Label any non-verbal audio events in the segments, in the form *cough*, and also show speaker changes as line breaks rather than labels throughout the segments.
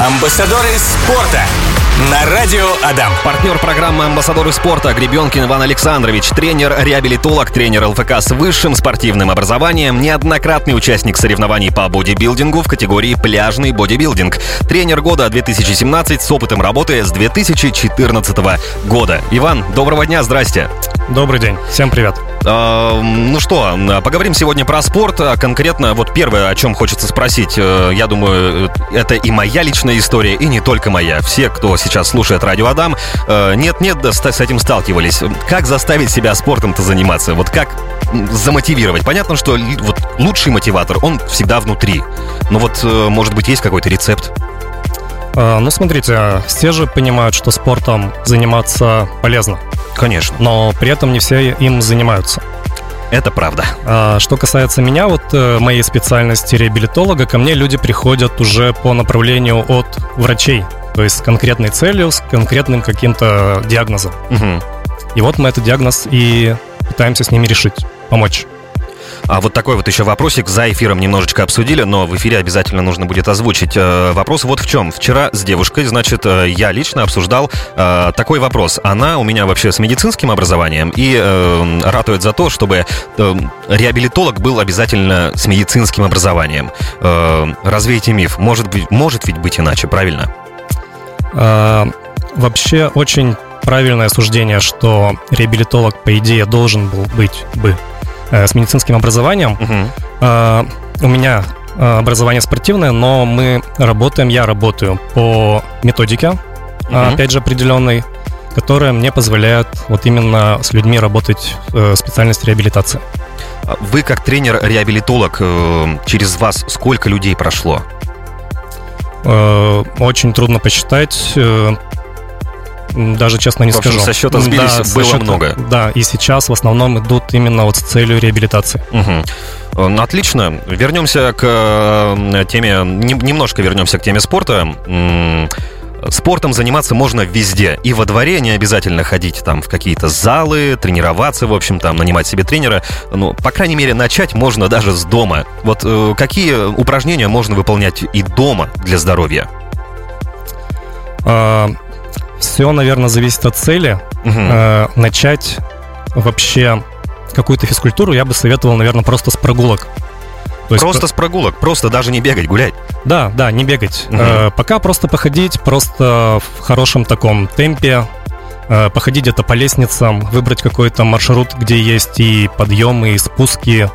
Амбассадоры спорта на радио Адам.
Партнер программы «Амбассадоры спорта» Гребенкин Иван Александрович, тренер-реабилитолог, тренер ЛФК с высшим спортивным образованием, неоднократный участник соревнований по бодибилдингу в категории «Пляжный бодибилдинг», тренер года 2017 с опытом работы с 2014 года. Иван, доброго дня, здрасте.
Добрый день, всем привет.
Э, ну что, поговорим сегодня про спорт. А конкретно, вот первое, о чем хочется спросить, э, я думаю, это и моя личная история, и не только моя. Все, кто сейчас слушает радио Адам, э, нет-нет, с этим сталкивались. Как заставить себя спортом-то заниматься? Вот как замотивировать? Понятно, что вот лучший мотиватор, он всегда внутри. Но вот, э, может быть, есть какой-то рецепт?
А, Ну, смотрите, все же понимают, что спортом заниматься полезно,
Конечно,
но при этом не все им занимаются.
это правда.
А Что касается меня, вот э, моей специальности реабилитолога, ко мне люди приходят уже по направлению от врачей, то есть с конкретной целью, с конкретным каким-то диагнозом.
Мгм.
И вот мы этот диагноз и пытаемся с ними решить, помочь.
А вот такой вот еще вопросик за эфиром немножечко обсудили, но в эфире обязательно нужно будет озвучить. Э, Вопрос вот в чем. Вчера с девушкой, значит, э, я лично обсуждал э, такой вопрос. Она у меня вообще с медицинским образованием и ратует за то, чтобы реабилитолог был обязательно с медицинским образованием. Развейте миф. Может быть, может ведь быть иначе, правильно?
А, Вообще очень правильное суждение, что реабилитолог, по идее, должен был быть бы с медицинским образованием. А, У меня а, образование спортивное, но мы работаем, я работаю по методике,
Мгм.
опять же, определенной, которая мне позволяет вот именно с людьми работать в специальности реабилитации.
Вы как тренер-реабилитолог, э, через вас сколько людей прошло?
Э, Очень трудно посчитать. Даже честно не
В общем,
скажу.
со счета сбились,
Да,
было
счета-
много.
Да, и сейчас в основном идут именно вот с целью реабилитации.
Ну, Отлично. Вернемся к теме, нем- немножко вернемся к теме спорта. Спортом заниматься можно везде. И во дворе не обязательно ходить там в какие-то залы, тренироваться, в общем, там, нанимать себе тренера. Ну, по крайней мере, начать можно даже с дома. Вот э, какие упражнения можно выполнять и дома для здоровья?
Все, наверное, зависит от цели. Э, Начать вообще какую-то физкультуру я бы советовал, наверное, просто с прогулок. То есть
Просто с прогулок, просто даже не бегать, гулять.
Да, да, не бегать. Э, пока просто походить, просто в хорошем таком темпе, э, походить где-то по лестницам, выбрать какой-то маршрут, где есть и подъемы, и спуски.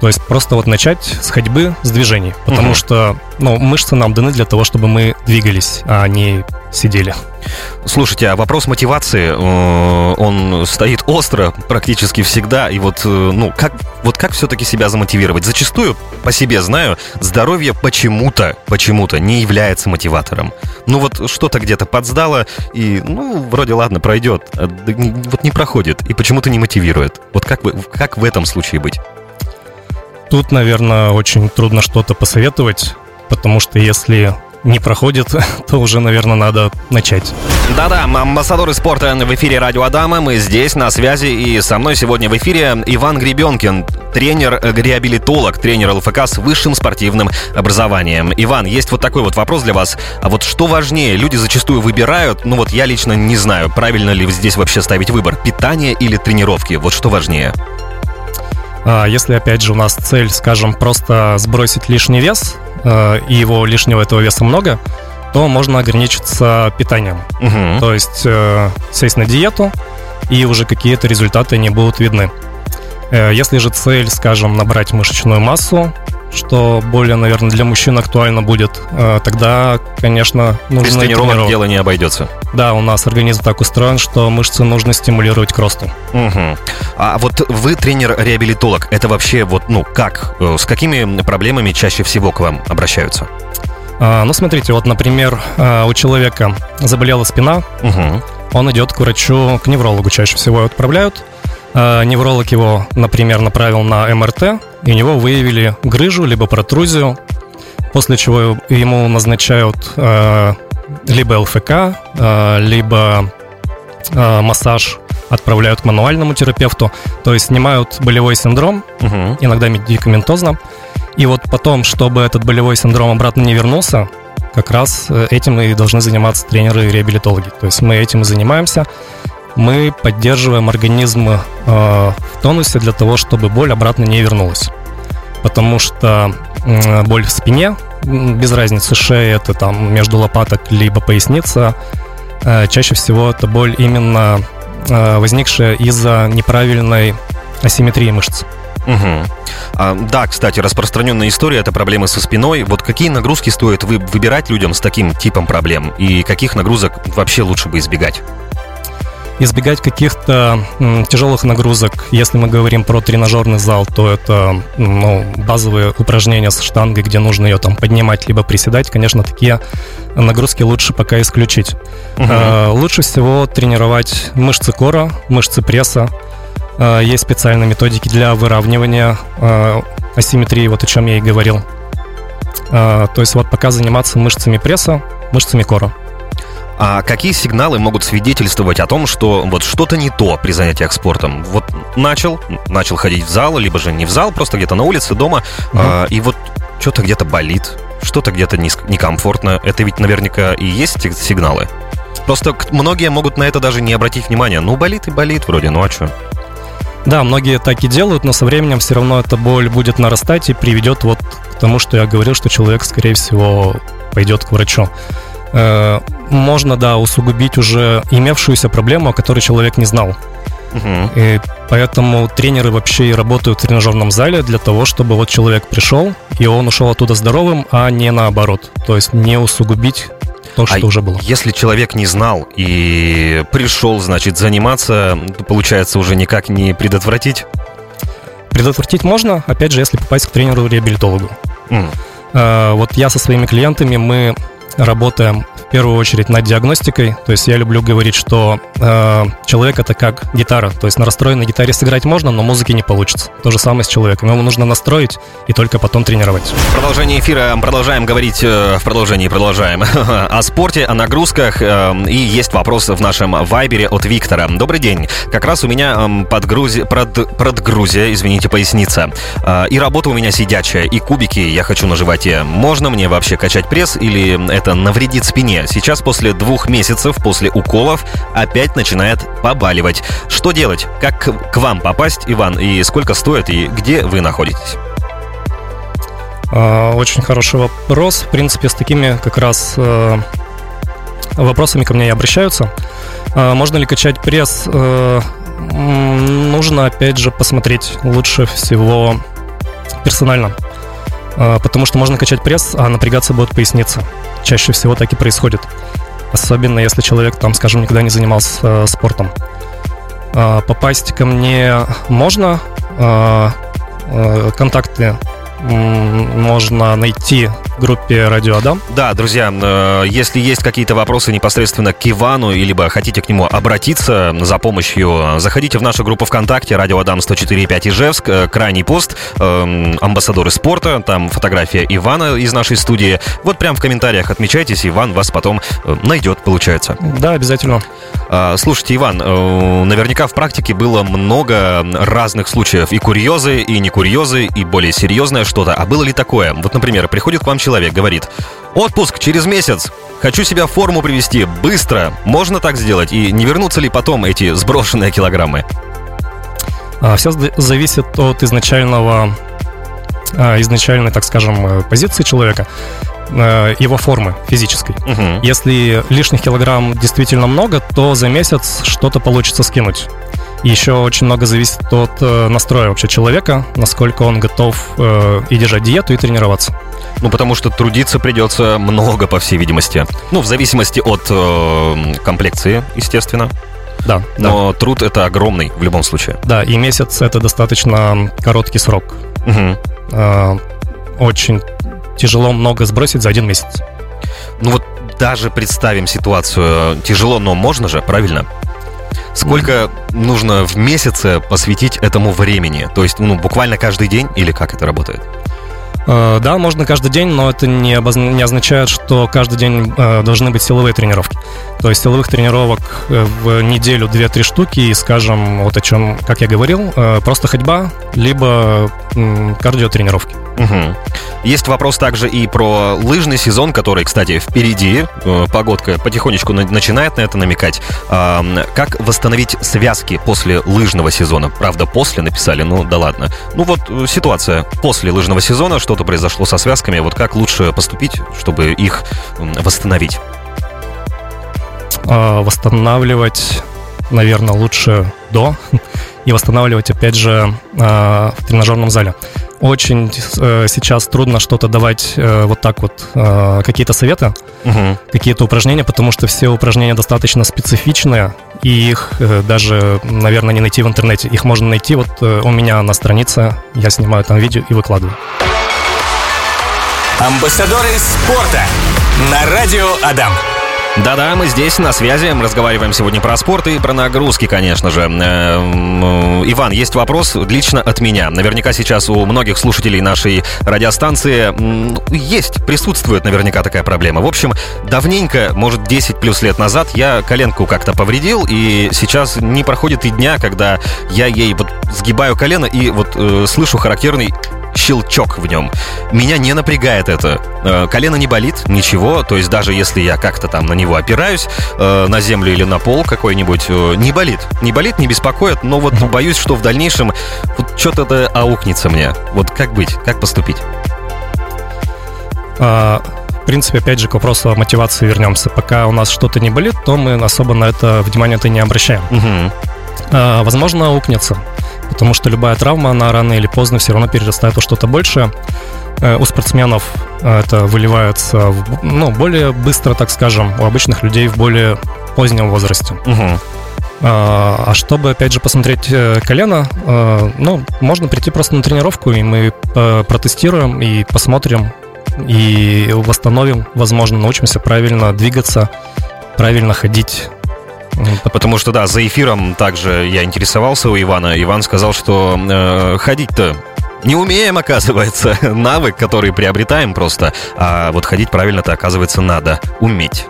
То есть просто вот начать с ходьбы, с движений. Потому
Мгм.
что ну, мышцы нам даны для того, чтобы мы двигались, а не сидели.
Слушайте, а вопрос мотивации, э, он стоит остро практически всегда. И вот, э, ну, как, вот как все-таки себя замотивировать? Зачастую, по себе знаю, здоровье почему-то, почему-то не является мотиватором. Ну вот что-то где-то подсдало, и, ну, вроде ладно, пройдет. а вот не проходит, и почему-то не мотивирует. Вот как, вы, как в этом случае быть?
Тут, наверное, очень трудно что-то посоветовать, потому что если не проходит, *laughs* то уже, наверное, надо начать.
Да-да, амбассадоры спорта в эфире Радио Адама. Мы здесь, на связи, и со мной сегодня в эфире Иван Гребенкин, тренер-реабилитолог, тренер ЛФК с высшим спортивным образованием. Иван, есть вот такой вот вопрос для вас. А вот что важнее? Люди зачастую выбирают, ну вот я лично не знаю, правильно ли здесь вообще ставить выбор, питание или тренировки? Вот что важнее?
А Если, опять же, у нас цель, скажем, просто сбросить лишний вес, э, и его лишнего этого веса много, то можно ограничиться питанием.
Мгм.
То есть э, сесть на диету, и уже какие-то результаты не будут видны. Э, Если же цель, скажем, набрать мышечную массу, что более, наверное, для мужчин актуально будет, э, тогда, конечно, нужно
Без тренировок
тренировок.
дело не обойдется.
Да, у нас организм так устроен, что мышцы нужно стимулировать к росту.
Мгм. А вот вы тренер-реабилитолог, это вообще вот, ну, как? Э, С какими проблемами чаще всего к вам обращаются?
А, Ну, смотрите, вот, например, а, у человека заболела спина,
Мгм.
он идет к врачу, к неврологу чаще всего его отправляют. Невролог его, например, направил на МРТ, и у него выявили грыжу, либо протрузию, после чего ему назначают а, либо ЛФК, а, либо а, массаж, отправляют к мануальному терапевту, то есть снимают болевой синдром,
Мгм.
иногда медикаментозно. И вот потом, чтобы этот болевой синдром обратно не вернулся, как раз э, этим и должны заниматься тренеры и реабилитологи. То есть мы этим и занимаемся. Мы поддерживаем организм э, в тонусе для того, чтобы боль обратно не вернулась. Потому что э, боль в спине, без разницы, шея это там между лопаток либо поясница, э, чаще всего это боль именно э, возникшая из-за неправильной асимметрии мышц.
Угу. А, да, кстати, распространенная история это проблемы со спиной. Вот какие нагрузки стоит вы выбирать людям с таким типом проблем и каких нагрузок вообще лучше бы избегать?
Избегать каких-то тяжелых нагрузок. Если мы говорим про тренажерный зал, то это ну, базовые упражнения с штангой, где нужно ее там поднимать либо приседать. Конечно, такие нагрузки лучше пока исключить. Угу. Э, лучше всего тренировать мышцы кора, мышцы пресса, Э, есть специальные методики для выравнивания э, асимметрии, вот о чем я и говорил. То есть вот пока заниматься мышцами пресса, мышцами кора.
А какие сигналы могут свидетельствовать о том, что вот что-то не то при занятиях спортом? Вот начал, начал ходить в зал, либо же не в зал, просто где-то на улице, дома, угу. а, и вот что-то где-то болит, что-то где-то некомфортно. Это ведь наверняка и есть сигналы. Просто многие могут на это даже не обратить внимания. Ну, болит и болит вроде, ну а что?
Да, многие так и делают, но со временем все равно эта боль будет нарастать и приведет вот к тому, что я говорил, что человек, скорее всего, пойдет к врачу. Э, можно, да, усугубить уже имевшуюся проблему, о которой человек не знал. Угу. И поэтому тренеры вообще и работают в тренажерном зале для того, чтобы вот человек пришел, и он ушел оттуда здоровым, а не наоборот. То есть не усугубить то, что а уже было.
Если человек не знал и пришел, значит, заниматься, то получается уже никак не предотвратить?
Предотвратить можно, опять же, если попасть к тренеру-реабилитологу. Mm. Вот я со своими клиентами, мы работаем первую очередь над диагностикой. То есть я люблю говорить, что э, человек это как гитара. То есть на расстроенной гитаре сыграть можно, но музыки не получится. То же самое с человеком. Ему нужно настроить и только потом тренировать.
Продолжение эфира. Продолжаем говорить э, в продолжении продолжаем *laughs* о спорте, о нагрузках. Э, и есть вопрос в нашем вайбере от Виктора. Добрый день. Как раз у меня э, подгрузи, прод, продгрузия, извините, поясница. Э, и работа у меня сидячая, и кубики я хочу на животе. Можно мне вообще качать пресс или это навредит спине? Сейчас после двух месяцев после уколов опять начинает побаливать. Что делать? Как к вам попасть, Иван? И сколько стоит? И где вы находитесь?
А, очень хороший вопрос. В принципе, с такими как раз э, вопросами ко мне и обращаются. А, можно ли качать пресс? Э, нужно, опять же, посмотреть лучше всего персонально. А, потому что можно качать пресс, а напрягаться будет поясница чаще всего так и происходит. Особенно если человек, там, скажем, никогда не занимался э, спортом. Э, попасть ко мне можно. Э, э, контакты можно найти в группе Радио Адам.
Да, друзья, э, если есть какие-то вопросы непосредственно к Ивану, либо хотите к нему обратиться за помощью, заходите в нашу группу ВКонтакте Радио Адам 104.5 Ижевск, э, крайний пост, э, амбассадоры спорта, там фотография Ивана из нашей студии. Вот прям в комментариях отмечайтесь, Иван вас потом найдет, получается.
Да, обязательно.
А, слушайте, Иван, наверняка в практике было много разных случаев, и курьезы, и не курьезы, и более серьезное что-то. А было ли такое? Вот, например, приходит к вам человек, говорит, отпуск через месяц, хочу себя в форму привести, быстро, можно так сделать? И не вернутся ли потом эти сброшенные килограммы?
А, Все зависит от изначального, а, изначальной, так скажем, э, позиции человека э, его формы физической. Угу. Если лишних килограмм действительно много, то за месяц что-то получится скинуть. Еще очень много зависит от э, настроя вообще человека, насколько он готов и держать диету, и тренироваться.
Ну, потому что трудиться придется много, по всей видимости. Ну, в зависимости от э, комплекции, естественно.
Да.
Но да. труд это огромный в любом случае.
Да, и месяц это достаточно короткий срок. Угу. Э, очень тяжело много сбросить за один месяц.
Ну вот даже представим ситуацию. Тяжело, но можно же, правильно? Сколько нужно в месяце посвятить этому времени? То есть, ну, буквально каждый день или как это работает?
Э, Да, можно каждый день, но это не, обоз- не означает, что каждый день э, должны быть силовые тренировки. То есть силовых тренировок э, в неделю 2-3 штуки, и, скажем, вот о чем, как я говорил, просто ходьба, либо кардиотренировки.
Мгм. Есть вопрос также и про лыжный сезон, который, кстати, впереди. Э, Погодка потихонечку на- начинает на это намекать. Как восстановить связки после лыжного сезона? Правда, после написали, ну да ладно. Ну вот э, ситуация после лыжного сезона, что-то произошло со связками. Вот как лучше поступить, чтобы их восстановить?
А, Восстанавливать, наверное, лучше до, и восстанавливать, опять же, а, в тренажерном зале. Очень э, сейчас трудно что-то давать э, вот так вот, э, какие-то советы,
Мгм.
какие-то упражнения, потому что все упражнения достаточно специфичные, и их э, даже, наверное, не найти в интернете. Их можно найти вот э, у меня на странице, я снимаю там видео и выкладываю.
Амбассадоры спорта на радио Адам.
Да-да, мы здесь на связи, мы разговариваем сегодня про спорт и про нагрузки, конечно же. Эм, Иван, есть вопрос лично от меня. Наверняка сейчас у многих слушателей нашей радиостанции есть, присутствует наверняка такая проблема. В общем, давненько, может 10 плюс лет назад, я коленку как-то повредил, и сейчас не проходит и дня, когда я ей вот сгибаю колено и вот э, слышу характерный щелчок в нем. Меня не напрягает это. Э, Колено не болит, ничего. То есть даже если я как-то там на него опираюсь, э, на землю или на пол какой-нибудь, э, не болит. Не болит, не беспокоит, но вот боюсь, что в дальнейшем вот что-то это аукнется мне. Вот как быть, как поступить?
А, В принципе, опять же, к вопросу о мотивации вернемся. Пока у нас что-то не болит, то мы особо на это внимание-то не обращаем.
Мгм.
А, Возможно, аукнется, потому что любая травма, она рано или поздно все равно перерастает во что-то большее. Э, У спортсменов э, это выливается в, ну, более быстро, так скажем, у обычных людей в более позднем возрасте.
Мгм.
А чтобы, опять же, посмотреть э, колено, ну, можно прийти просто на тренировку, и мы протестируем и посмотрим, и восстановим, возможно, научимся правильно двигаться, правильно ходить.
Потому что, да, за эфиром также я интересовался у Ивана. Иван сказал, что э, ходить-то не умеем, оказывается. *laughs* Навык, который приобретаем просто. А вот ходить правильно-то, оказывается, надо уметь.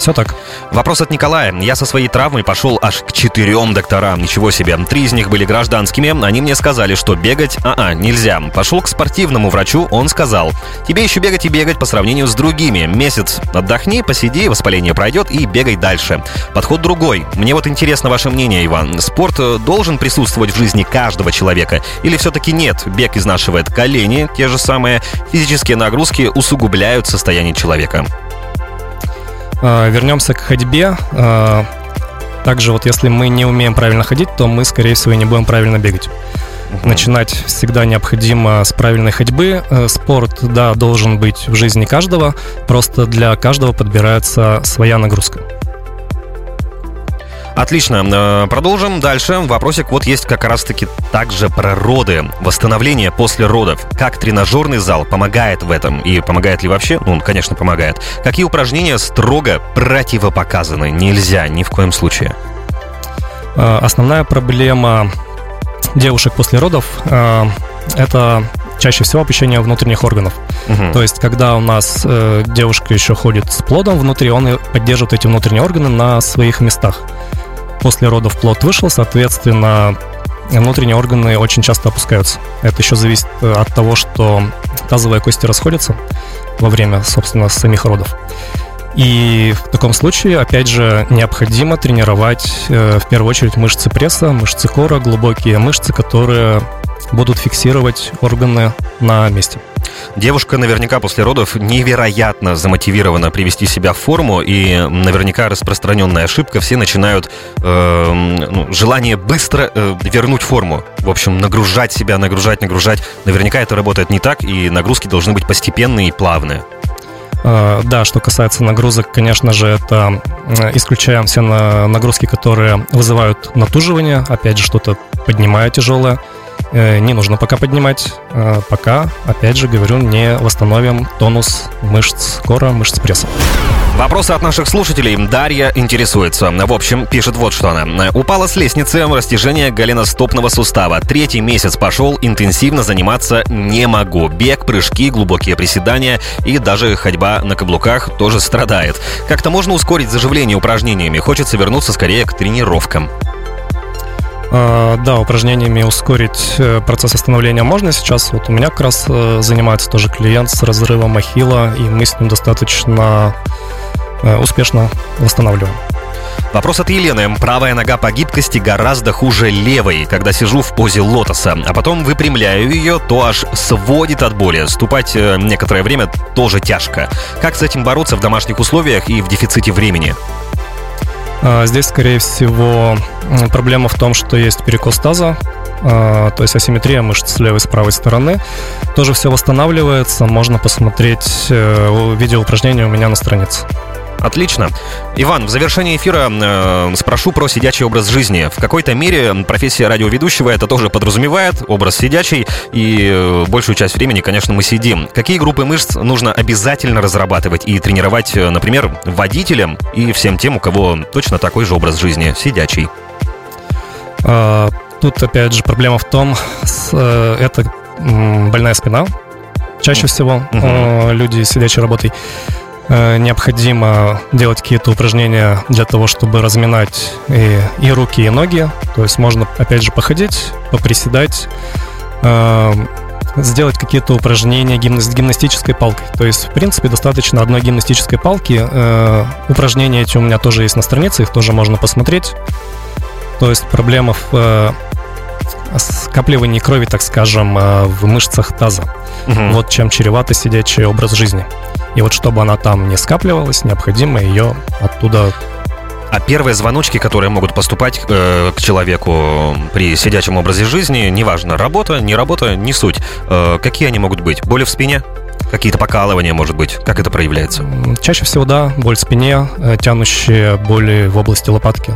Все так.
Вопрос от Николая. Я со своей травмой пошел аж к четырем докторам. Ничего себе. Три из них были гражданскими. Они мне сказали, что бегать, а-а, нельзя. Пошел к спортивному врачу. Он сказал, тебе еще бегать и бегать по сравнению с другими. Месяц отдохни, посиди, воспаление пройдет и бегай дальше. Подход другой. Мне вот интересно ваше мнение, Иван. Спорт э, должен присутствовать в жизни каждого человека? Или все-таки нет? Бег изнашивает колени, те же самые. Физические нагрузки усугубляют состояние человека.
А, Вернемся к ходьбе. А, Также вот если мы не умеем правильно ходить, то мы, скорее всего, не будем правильно бегать. Начинать всегда необходимо с правильной ходьбы. Э, Спорт, да, должен быть в жизни каждого, просто для каждого подбирается своя нагрузка.
Отлично. Э, Продолжим дальше. Вопросик вот есть как раз-таки также про роды. Восстановление после родов. Как тренажерный зал помогает в этом? И помогает ли вообще? Ну, он, конечно, помогает. Какие упражнения строго противопоказаны? Нельзя ни в коем случае.
Э, Основная проблема девушек после родов э, это чаще всего опущение внутренних органов.
Мгм.
То есть, когда у нас э, девушка еще ходит с плодом внутри, он поддерживает эти внутренние органы на своих местах. После родов плод вышел, соответственно, внутренние органы очень часто опускаются. Это еще зависит э, от того, что тазовые кости расходятся во время, собственно, самих родов. И в таком случае, опять же, необходимо тренировать э, в первую очередь мышцы пресса, мышцы кора, глубокие мышцы, которые будут фиксировать органы на месте.
Девушка наверняка после родов невероятно замотивирована привести себя в форму, и наверняка распространенная ошибка, все начинают э, ну, желание быстро э, вернуть форму. В общем, нагружать себя, нагружать, нагружать. Наверняка это работает не так, и нагрузки должны быть постепенные и плавные.
Э, Да, что касается нагрузок, конечно же, это исключаем все на- нагрузки, которые вызывают натуживание, опять же, что-то поднимая тяжелое. Э, Не нужно пока поднимать, э, пока, опять же, говорю, не восстановим тонус мышц кора, мышц пресса.
Вопросы от наших слушателей. Дарья интересуется. В общем, пишет вот что она. Упала с лестницы растяжение голеностопного сустава. Третий месяц пошел, интенсивно заниматься не могу. Бег, прыжки, глубокие приседания и даже ходьба на каблуках тоже страдает. Как-то можно ускорить заживление упражнениями. Хочется вернуться скорее к тренировкам.
А, да, упражнениями ускорить э, процесс восстановления можно сейчас. Вот у меня как раз э, занимается тоже клиент с разрывом ахилла, и мы с ним достаточно Э, успешно восстанавливаем.
Вопрос от Елены. Правая нога по гибкости гораздо хуже левой, когда сижу в позе лотоса, а потом выпрямляю ее, то аж сводит от боли. Ступать некоторое время тоже тяжко. Как с этим бороться в домашних условиях и в дефиците времени?
А, здесь, скорее всего, проблема в том, что есть перекос таза, а, то есть асимметрия мышц с левой и с правой стороны. Тоже все восстанавливается, можно посмотреть э, видео упражнения у меня на странице.
Отлично. Иван, в завершении эфира э, спрошу про сидячий образ жизни. В какой-то мере профессия радиоведущего это тоже подразумевает, образ сидячий, и э, большую часть времени, конечно, мы сидим. Какие группы мышц нужно обязательно разрабатывать и тренировать, э, например, водителям и всем тем, у кого точно такой же образ жизни, сидячий?
А, тут, опять же, проблема в том, с, э, это больная спина. Чаще всего uh люди сидячей работой. Э, необходимо делать какие-то упражнения для того, чтобы разминать и, и руки, и ноги. То есть можно, опять же, походить, поприседать, э, сделать какие-то упражнения гимна- с гимнастической палкой. То есть, в принципе, достаточно одной гимнастической палки. Э, упражнения эти у меня тоже есть на странице, их тоже можно посмотреть. То есть проблема в э, скапливании крови, так скажем, э, в мышцах таза. Угу. Вот чем чревато сидячий образ жизни. И вот чтобы она там не скапливалась, необходимо ее оттуда
а первые звоночки, которые могут поступать э, к человеку при сидячем образе жизни, неважно, работа, не работа, не суть. Э, какие они могут быть? Боли в спине? Какие-то покалывания, может быть? Как это проявляется?
Чаще всего, да, боль в спине, э, тянущие боли в области лопатки.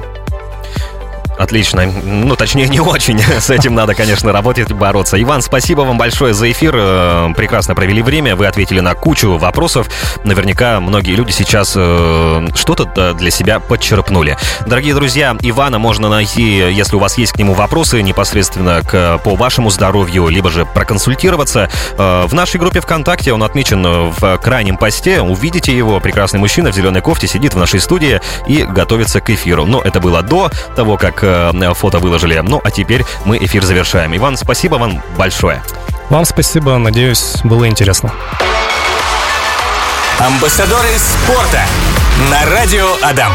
Отлично. Ну, точнее, не очень. *laughs* С этим надо, конечно, работать, бороться. Иван, спасибо вам большое за эфир. Э, прекрасно провели время. Вы ответили на кучу вопросов. Наверняка многие люди сейчас э, что-то для себя подчерпнули. Дорогие друзья, Ивана можно найти, если у вас есть к нему вопросы непосредственно к, по вашему здоровью, либо же проконсультироваться. Э, в нашей группе ВКонтакте он отмечен в крайнем посте. Увидите его. Прекрасный мужчина в зеленой кофте сидит в нашей студии и готовится к эфиру. Но это было до того, как фото выложили. Ну, а теперь мы эфир завершаем. Иван, спасибо вам большое.
Вам спасибо, надеюсь, было интересно.
Амбассадоры спорта на радио Адам.